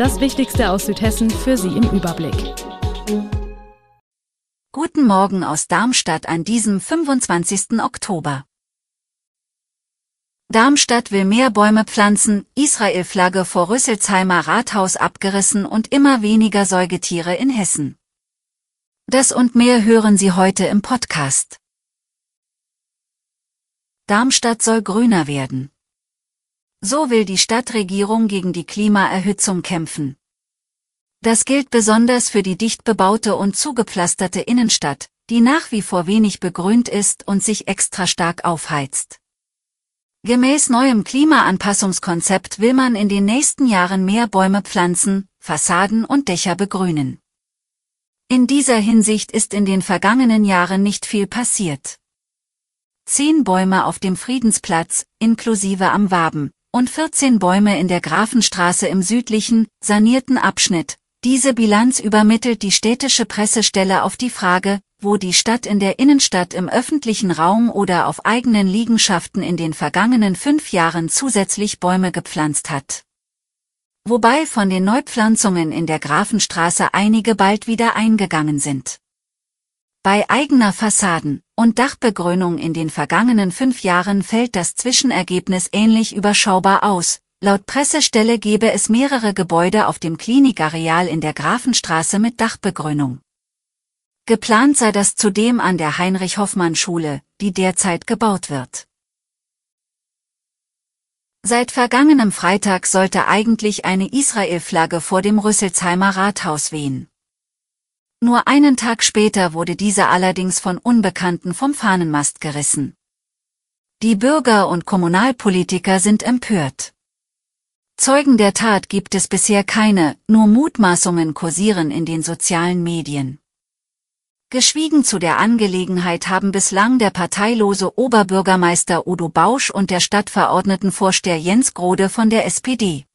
Das Wichtigste aus Südhessen für Sie im Überblick. Guten Morgen aus Darmstadt an diesem 25. Oktober. Darmstadt will mehr Bäume pflanzen, Israel-Flagge vor Rüsselsheimer Rathaus abgerissen und immer weniger Säugetiere in Hessen. Das und mehr hören Sie heute im Podcast. Darmstadt soll grüner werden. So will die Stadtregierung gegen die Klimaerhitzung kämpfen. Das gilt besonders für die dicht bebaute und zugepflasterte Innenstadt, die nach wie vor wenig begrünt ist und sich extra stark aufheizt. Gemäß neuem Klimaanpassungskonzept will man in den nächsten Jahren mehr Bäume pflanzen, Fassaden und Dächer begrünen. In dieser Hinsicht ist in den vergangenen Jahren nicht viel passiert. Zehn Bäume auf dem Friedensplatz, inklusive am Waben, und 14 Bäume in der Grafenstraße im südlichen, sanierten Abschnitt. Diese Bilanz übermittelt die städtische Pressestelle auf die Frage, wo die Stadt in der Innenstadt im öffentlichen Raum oder auf eigenen Liegenschaften in den vergangenen fünf Jahren zusätzlich Bäume gepflanzt hat. Wobei von den Neupflanzungen in der Grafenstraße einige bald wieder eingegangen sind. Bei eigener Fassaden- und Dachbegrünung in den vergangenen fünf Jahren fällt das Zwischenergebnis ähnlich überschaubar aus. Laut Pressestelle gebe es mehrere Gebäude auf dem Klinikareal in der Grafenstraße mit Dachbegrünung. Geplant sei das zudem an der Heinrich-Hoffmann-Schule, die derzeit gebaut wird. Seit vergangenem Freitag sollte eigentlich eine Israel-Flagge vor dem Rüsselsheimer Rathaus wehen. Nur einen Tag später wurde diese allerdings von Unbekannten vom Fahnenmast gerissen. Die Bürger und Kommunalpolitiker sind empört. Zeugen der Tat gibt es bisher keine, nur Mutmaßungen kursieren in den sozialen Medien. Geschwiegen zu der Angelegenheit haben bislang der parteilose Oberbürgermeister Udo Bausch und der Stadtverordnetenvorsteher Jens Grode von der SPD.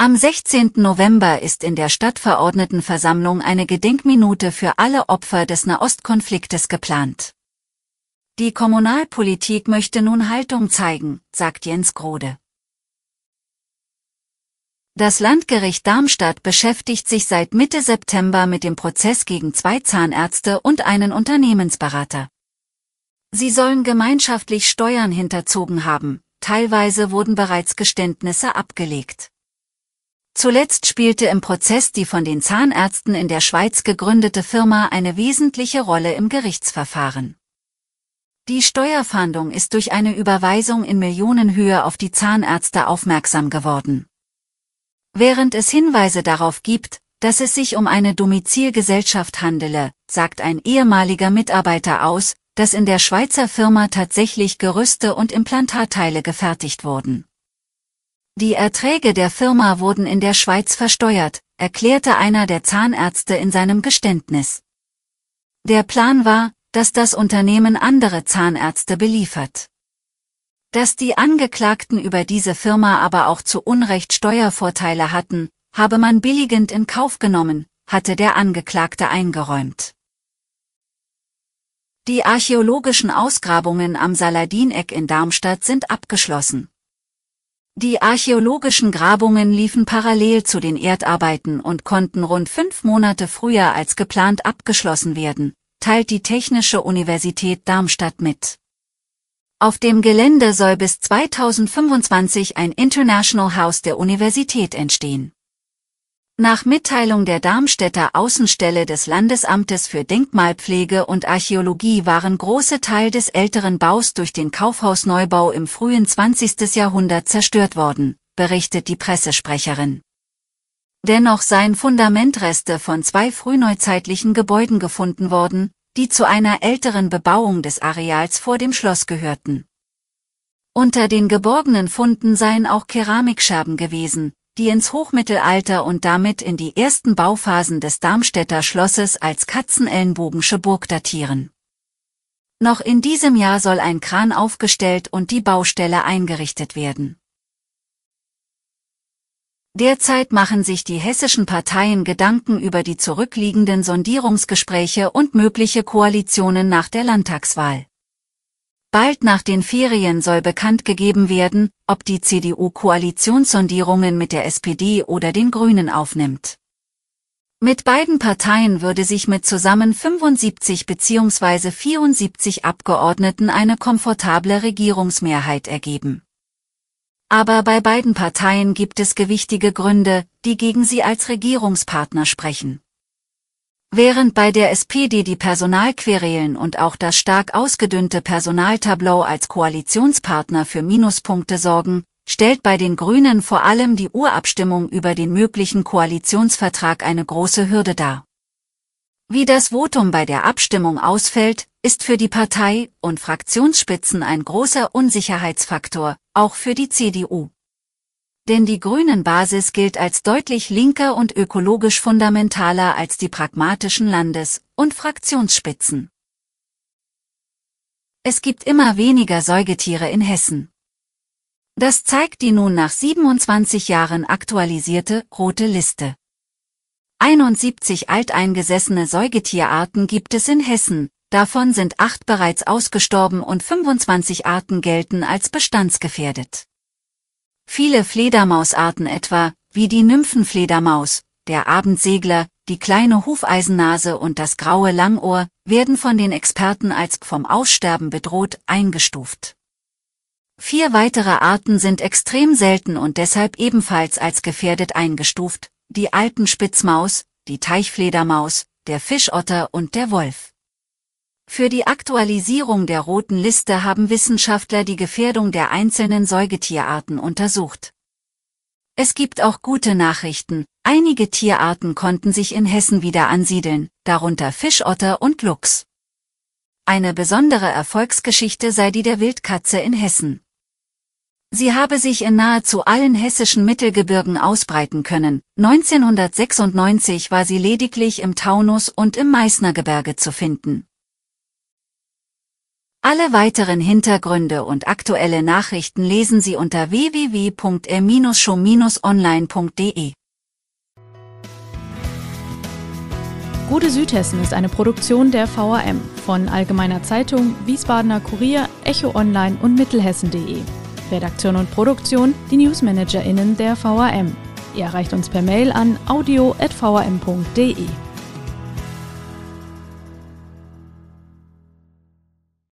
Am 16. November ist in der Stadtverordnetenversammlung eine Gedenkminute für alle Opfer des Nahostkonfliktes geplant. Die Kommunalpolitik möchte nun Haltung zeigen, sagt Jens Grode. Das Landgericht Darmstadt beschäftigt sich seit Mitte September mit dem Prozess gegen zwei Zahnärzte und einen Unternehmensberater. Sie sollen gemeinschaftlich Steuern hinterzogen haben, teilweise wurden bereits Geständnisse abgelegt. Zuletzt spielte im Prozess die von den Zahnärzten in der Schweiz gegründete Firma eine wesentliche Rolle im Gerichtsverfahren. Die Steuerfahndung ist durch eine Überweisung in Millionenhöhe auf die Zahnärzte aufmerksam geworden. Während es Hinweise darauf gibt, dass es sich um eine Domizilgesellschaft handele, sagt ein ehemaliger Mitarbeiter aus, dass in der Schweizer Firma tatsächlich Gerüste und Implantatteile gefertigt wurden. Die Erträge der Firma wurden in der Schweiz versteuert, erklärte einer der Zahnärzte in seinem Geständnis. Der Plan war, dass das Unternehmen andere Zahnärzte beliefert. Dass die Angeklagten über diese Firma aber auch zu Unrecht Steuervorteile hatten, habe man billigend in Kauf genommen, hatte der Angeklagte eingeräumt. Die archäologischen Ausgrabungen am Saladineck in Darmstadt sind abgeschlossen. Die archäologischen Grabungen liefen parallel zu den Erdarbeiten und konnten rund fünf Monate früher als geplant abgeschlossen werden, teilt die Technische Universität Darmstadt mit. Auf dem Gelände soll bis 2025 ein International House der Universität entstehen. Nach Mitteilung der Darmstädter Außenstelle des Landesamtes für Denkmalpflege und Archäologie waren große Teil des älteren Baus durch den Kaufhausneubau im frühen 20. Jahrhundert zerstört worden, berichtet die Pressesprecherin. Dennoch seien Fundamentreste von zwei frühneuzeitlichen Gebäuden gefunden worden, die zu einer älteren Bebauung des Areals vor dem Schloss gehörten. Unter den geborgenen Funden seien auch Keramikscherben gewesen, die ins Hochmittelalter und damit in die ersten Bauphasen des Darmstädter Schlosses als Katzenellenbogensche Burg datieren. Noch in diesem Jahr soll ein Kran aufgestellt und die Baustelle eingerichtet werden. Derzeit machen sich die hessischen Parteien Gedanken über die zurückliegenden Sondierungsgespräche und mögliche Koalitionen nach der Landtagswahl. Bald nach den Ferien soll bekannt gegeben werden, ob die CDU Koalitionssondierungen mit der SPD oder den Grünen aufnimmt. Mit beiden Parteien würde sich mit zusammen 75 bzw. 74 Abgeordneten eine komfortable Regierungsmehrheit ergeben. Aber bei beiden Parteien gibt es gewichtige Gründe, die gegen sie als Regierungspartner sprechen. Während bei der SPD die Personalquerelen und auch das stark ausgedünnte Personaltableau als Koalitionspartner für Minuspunkte sorgen, stellt bei den Grünen vor allem die Urabstimmung über den möglichen Koalitionsvertrag eine große Hürde dar. Wie das Votum bei der Abstimmung ausfällt, ist für die Partei und Fraktionsspitzen ein großer Unsicherheitsfaktor, auch für die CDU. Denn die Grünen-Basis gilt als deutlich linker und ökologisch fundamentaler als die pragmatischen Landes- und Fraktionsspitzen. Es gibt immer weniger Säugetiere in Hessen. Das zeigt die nun nach 27 Jahren aktualisierte rote Liste. 71 alteingesessene Säugetierarten gibt es in Hessen, davon sind acht bereits ausgestorben und 25 Arten gelten als bestandsgefährdet. Viele Fledermausarten etwa, wie die Nymphenfledermaus, der Abendsegler, die kleine Hufeisennase und das graue Langohr, werden von den Experten als vom Aussterben bedroht eingestuft. Vier weitere Arten sind extrem selten und deshalb ebenfalls als gefährdet eingestuft, die Alpenspitzmaus, die Teichfledermaus, der Fischotter und der Wolf. Für die Aktualisierung der roten Liste haben Wissenschaftler die Gefährdung der einzelnen Säugetierarten untersucht. Es gibt auch gute Nachrichten, einige Tierarten konnten sich in Hessen wieder ansiedeln, darunter Fischotter und Luchs. Eine besondere Erfolgsgeschichte sei die der Wildkatze in Hessen. Sie habe sich in nahezu allen hessischen Mittelgebirgen ausbreiten können, 1996 war sie lediglich im Taunus und im Meißnergebirge zu finden. Alle weiteren Hintergründe und aktuelle Nachrichten lesen Sie unter www.r-show-online.de. Gute Südhessen ist eine Produktion der VAM von Allgemeiner Zeitung, Wiesbadener Kurier, Echo Online und Mittelhessen.de. Redaktion und Produktion die NewsmanagerInnen der VAM. Ihr erreicht uns per Mail an audio.vam.de.